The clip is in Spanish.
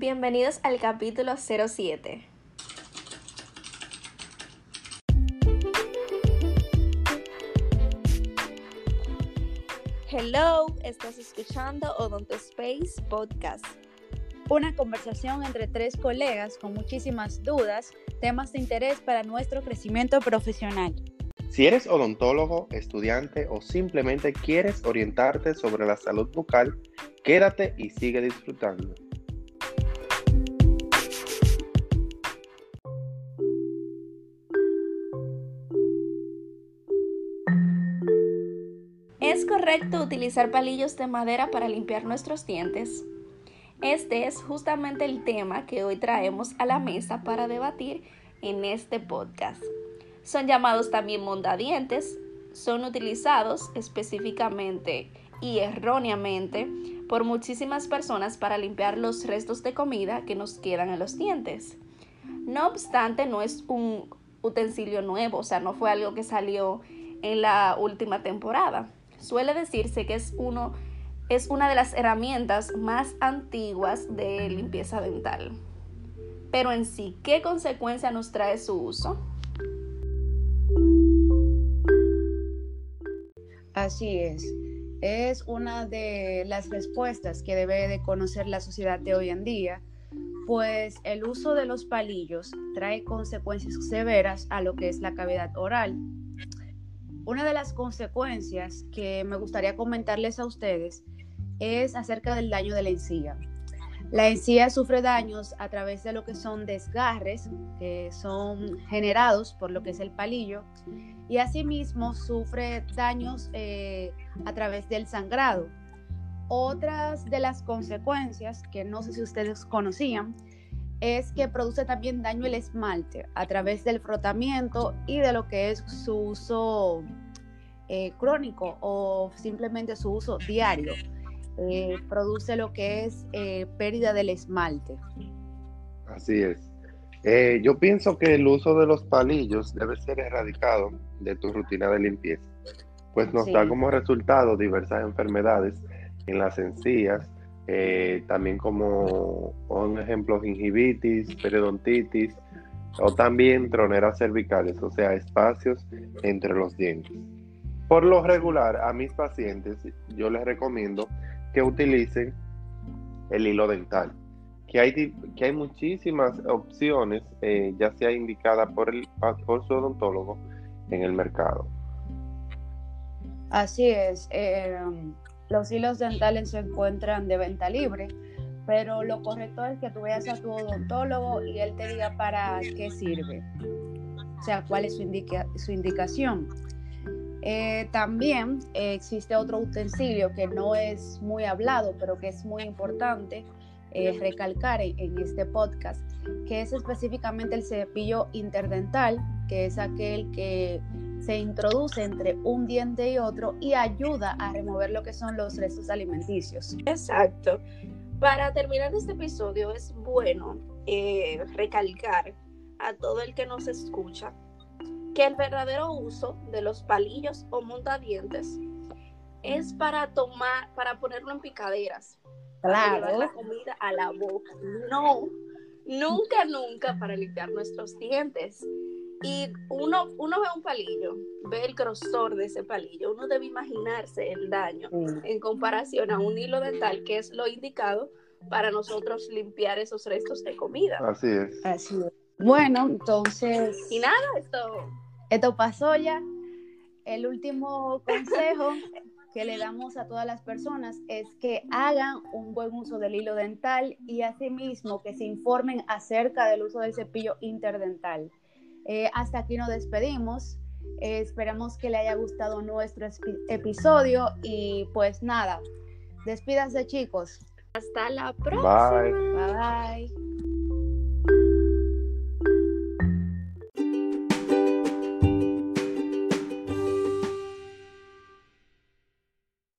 Bienvenidos al capítulo 07. Hello, estás escuchando Odonto Space Podcast. Una conversación entre tres colegas con muchísimas dudas, temas de interés para nuestro crecimiento profesional. Si eres odontólogo, estudiante o simplemente quieres orientarte sobre la salud bucal, quédate y sigue disfrutando. ¿Es correcto utilizar palillos de madera para limpiar nuestros dientes? Este es justamente el tema que hoy traemos a la mesa para debatir en este podcast. Son llamados también mondadientes, son utilizados específicamente y erróneamente por muchísimas personas para limpiar los restos de comida que nos quedan en los dientes. No obstante, no es un utensilio nuevo, o sea, no fue algo que salió en la última temporada. Suele decirse que es, uno, es una de las herramientas más antiguas de limpieza dental. Pero en sí, ¿qué consecuencia nos trae su uso? Así es. Es una de las respuestas que debe de conocer la sociedad de hoy en día, pues el uso de los palillos trae consecuencias severas a lo que es la cavidad oral una de las consecuencias que me gustaría comentarles a ustedes es acerca del daño de la encía. La encía sufre daños a través de lo que son desgarres que son generados por lo que es el palillo y asimismo sufre daños eh, a través del sangrado. Otras de las consecuencias que no sé si ustedes conocían es que produce también daño el esmalte a través del frotamiento y de lo que es su uso eh, crónico o simplemente su uso diario. Eh, produce lo que es eh, pérdida del esmalte. Así es. yo pienso que el uso de los palillos debe ser erradicado de tu rutina de limpieza, pues nos da como resultado diversas enfermedades en las encías, eh, también como un ejemplo gingivitis, periodontitis o también troneras cervicales, o sea, espacios entre los dientes. Por lo regular, a mis pacientes yo les recomiendo que utilicen el hilo dental, que hay, que hay muchísimas opciones, eh, ya sea indicada por, el, por su odontólogo en el mercado. Así es. Eh, los hilos dentales se encuentran de venta libre, pero lo correcto es que tú vayas a tu odontólogo y él te diga para qué sirve, o sea, cuál es su, indicación. Eh, también existe otro utensilio que no es muy hablado, pero que es muy importante eh, recalcar en, este podcast, que es específicamente el cepillo interdental, que es aquel que se introduce entre un diente y otro y ayuda a remover lo que son los restos alimenticios. Exacto. Para terminar este episodio es bueno eh, recalcar a todo el que nos escucha que el verdadero uso de los palillos o montadientes es para tomar, para ponerlo en picaderas, claro. para llevar la comida a la boca. No, nunca, nunca para limpiar nuestros dientes. Y uno, uno ve un palillo, ve el grosor de ese palillo, uno debe imaginarse el daño en comparación a un hilo dental, que es lo indicado para nosotros limpiar esos restos de comida. Así es. Así es. Bueno, entonces... Y nada, esto... Esto pasó ya. El último consejo que le damos a todas las personas es que hagan un buen uso del hilo dental y asimismo que se informen acerca del uso del cepillo interdental. Eh, hasta aquí nos despedimos. Eh, esperamos que le haya gustado nuestro episodio y pues nada, despídanse chicos. Hasta la próxima. Bye. Bye.